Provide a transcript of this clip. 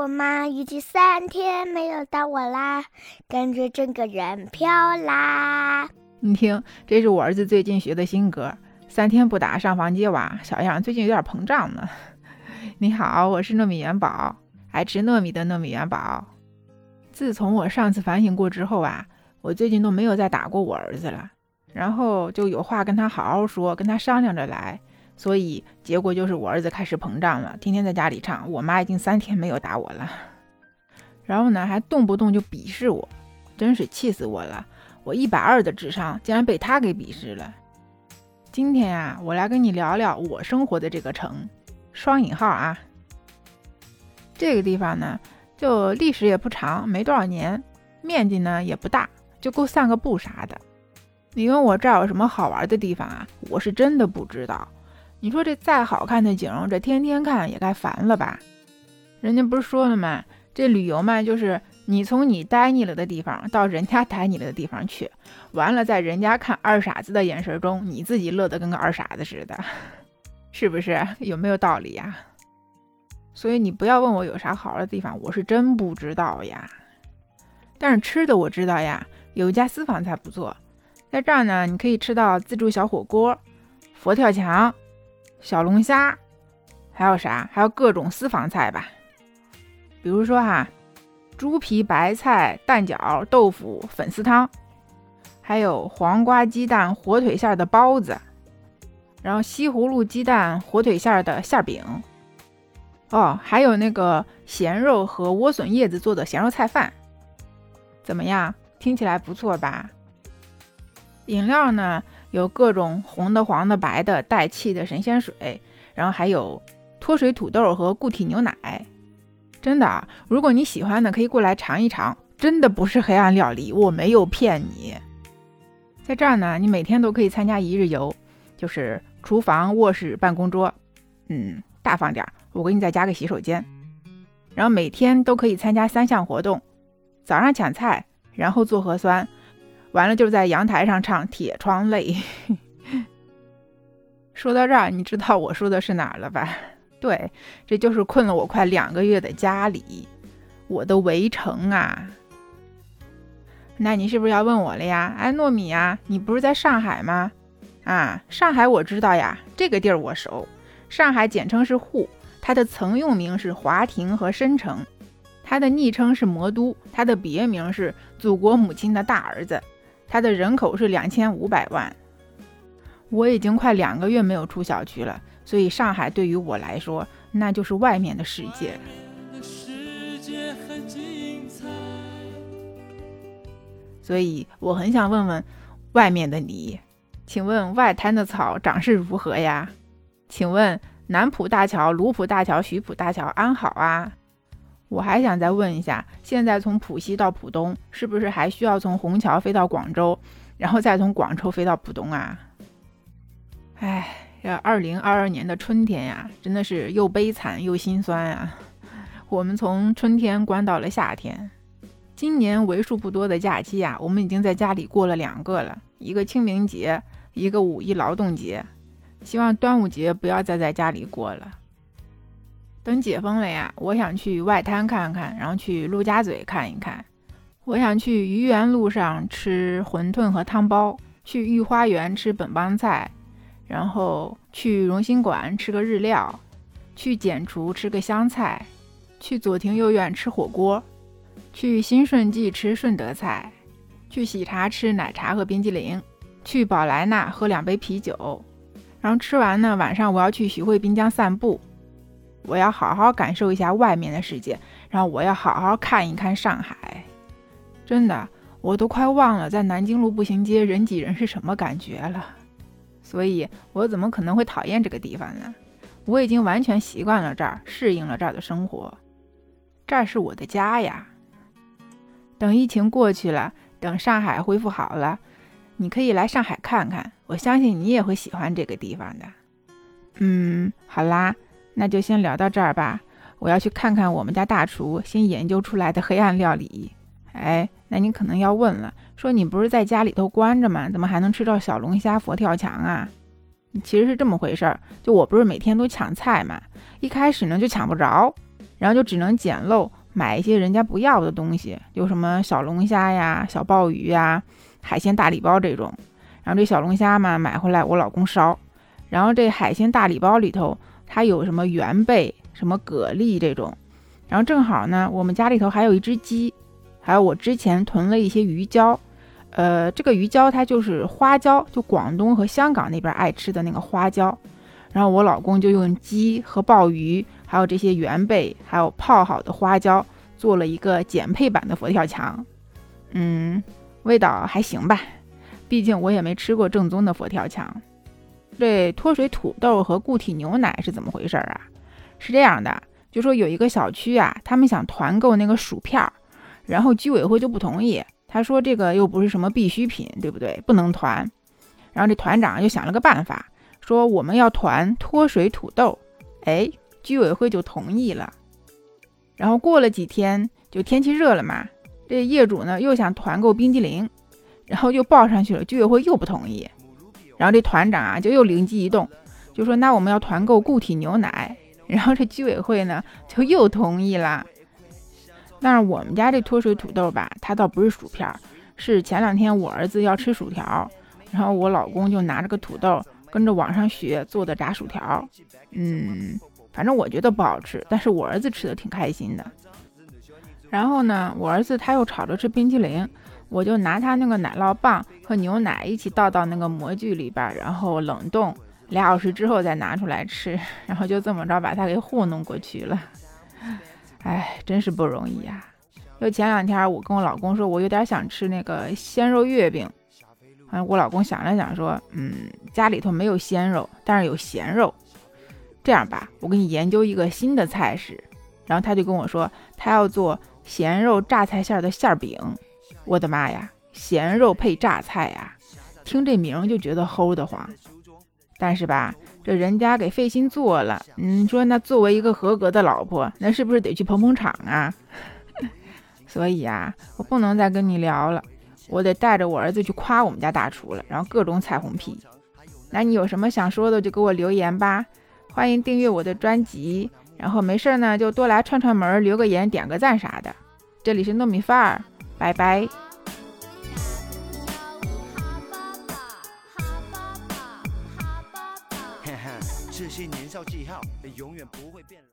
我妈已经三天没有打我啦，感觉整个人飘啦。你听，这是我儿子最近学的新歌，三天不打上房揭瓦，小样最近有点膨胀呢。你好，我是糯米元宝，爱吃糯米的糯米元宝。自从我上次反省过之后啊，我最近都没有再打过我儿子了，然后就有话跟他好好说，跟他商量着来。所以结果就是我儿子开始膨胀了，天天在家里唱：“我妈已经三天没有打我了。”然后呢，还动不动就鄙视我，真是气死我了！我一百二的智商竟然被他给鄙视了。今天呀，我来跟你聊聊我生活的这个城，双引号啊。这个地方呢，就历史也不长，没多少年，面积呢也不大，就够散个步啥的。你问我这儿有什么好玩的地方啊？我是真的不知道。你说这再好看的景，这天天看也该烦了吧？人家不是说了吗？这旅游嘛，就是你从你呆腻了的地方到人家呆腻了的地方去，完了在人家看二傻子的眼神中，你自己乐得跟个二傻子似的，是不是？有没有道理呀？所以你不要问我有啥好的地方，我是真不知道呀。但是吃的我知道呀，有一家私房菜不错，在这儿呢，你可以吃到自助小火锅、佛跳墙。小龙虾，还有啥？还有各种私房菜吧，比如说哈，猪皮白菜蛋饺豆腐粉丝汤，还有黄瓜鸡蛋火腿馅的包子，然后西葫芦鸡蛋火腿馅的馅饼，哦，还有那个咸肉和莴笋叶子做的咸肉菜饭，怎么样？听起来不错吧？饮料呢？有各种红的、黄的、白的、带气的神仙水，然后还有脱水土豆和固体牛奶。真的啊，如果你喜欢的，可以过来尝一尝。真的不是黑暗料理，我没有骗你。在这儿呢，你每天都可以参加一日游，就是厨房、卧室、办公桌，嗯，大方点儿，我给你再加个洗手间。然后每天都可以参加三项活动：早上抢菜，然后做核酸。完了，就在阳台上唱《铁窗泪》。说到这儿，你知道我说的是哪儿了吧？对，这就是困了我快两个月的家里，我的围城啊。那你是不是要问我了呀？哎，糯米呀，你不是在上海吗？啊，上海我知道呀，这个地儿我熟。上海简称是沪，它的曾用名是华亭和申城，它的昵称是魔都，它的别名是祖国母亲的大儿子。它的人口是两千五百万，我已经快两个月没有出小区了，所以上海对于我来说，那就是外面的世界。所以我很想问问外面的你，请问外滩的草长势如何呀？请问南浦大桥、卢浦大桥、徐浦大桥安好啊？我还想再问一下，现在从浦西到浦东，是不是还需要从虹桥飞到广州，然后再从广州飞到浦东啊？哎，这二零二二年的春天呀，真的是又悲惨又心酸啊！我们从春天关到了夏天，今年为数不多的假期呀，我们已经在家里过了两个了，一个清明节，一个五一劳动节，希望端午节不要再在家里过了。等解封了呀，我想去外滩看看，然后去陆家嘴看一看。我想去愚园路上吃馄饨和汤包，去御花园吃本帮菜，然后去荣兴馆吃个日料，去简厨吃个湘菜，去左庭右院吃火锅，去新顺记吃顺德菜，去喜茶吃奶茶和冰激凌，去宝莱纳喝两杯啤酒，然后吃完呢，晚上我要去徐汇滨江散步。我要好好感受一下外面的世界，然后我要好好看一看上海。真的，我都快忘了在南京路步行街人挤人是什么感觉了。所以，我怎么可能会讨厌这个地方呢？我已经完全习惯了这儿，适应了这儿的生活。这儿是我的家呀。等疫情过去了，等上海恢复好了，你可以来上海看看。我相信你也会喜欢这个地方的。嗯，好啦。那就先聊到这儿吧，我要去看看我们家大厨新研究出来的黑暗料理。哎，那你可能要问了，说你不是在家里头关着吗？怎么还能吃到小龙虾、佛跳墙啊？其实是这么回事儿，就我不是每天都抢菜嘛，一开始呢就抢不着，然后就只能捡漏买一些人家不要的东西，就什么小龙虾呀、小鲍鱼呀、海鲜大礼包这种。然后这小龙虾嘛，买回来我老公烧。然后这海鲜大礼包里头，它有什么元贝、什么蛤蜊这种。然后正好呢，我们家里头还有一只鸡，还有我之前囤了一些鱼胶。呃，这个鱼胶它就是花椒，就广东和香港那边爱吃的那个花椒。然后我老公就用鸡和鲍鱼，还有这些元贝，还有泡好的花椒，做了一个减配版的佛跳墙。嗯，味道还行吧。毕竟我也没吃过正宗的佛跳墙。这脱水土豆和固体牛奶是怎么回事啊？是这样的，就说有一个小区啊，他们想团购那个薯片儿，然后居委会就不同意，他说这个又不是什么必需品，对不对？不能团。然后这团长就想了个办法，说我们要团脱水土豆。哎，居委会就同意了。然后过了几天，就天气热了嘛，这业主呢又想团购冰激凌。然后又报上去了，居委会又不同意，然后这团长啊就又灵机一动，就说那我们要团购固体牛奶，然后这居委会呢就又同意了。但是我们家这脱水土豆吧，它倒不是薯片，是前两天我儿子要吃薯条，然后我老公就拿着个土豆跟着网上学做的炸薯条。嗯，反正我觉得不好吃，但是我儿子吃的挺开心的。然后呢，我儿子他又吵着吃冰淇淋。我就拿他那个奶酪棒和牛奶一起倒到那个模具里边，然后冷冻俩小时之后再拿出来吃，然后就这么着把他给糊弄过去了。哎，真是不容易呀！就前两天我跟我老公说，我有点想吃那个鲜肉月饼。嗯，我老公想了想说，嗯，家里头没有鲜肉，但是有咸肉。这样吧，我给你研究一个新的菜式。然后他就跟我说，他要做咸肉榨菜馅的馅饼。我的妈呀，咸肉配榨菜呀，听这名就觉得齁得慌。但是吧，这人家给费心做了，你说那作为一个合格的老婆，那是不是得去捧捧场啊？所以啊，我不能再跟你聊了，我得带着我儿子去夸我们家大厨了，然后各种彩虹屁。那你有什么想说的，就给我留言吧。欢迎订阅我的专辑，然后没事呢就多来串串门，留个言，点个赞啥的。这里是糯米饭儿。拜拜。这些年少记号，永远不会变老。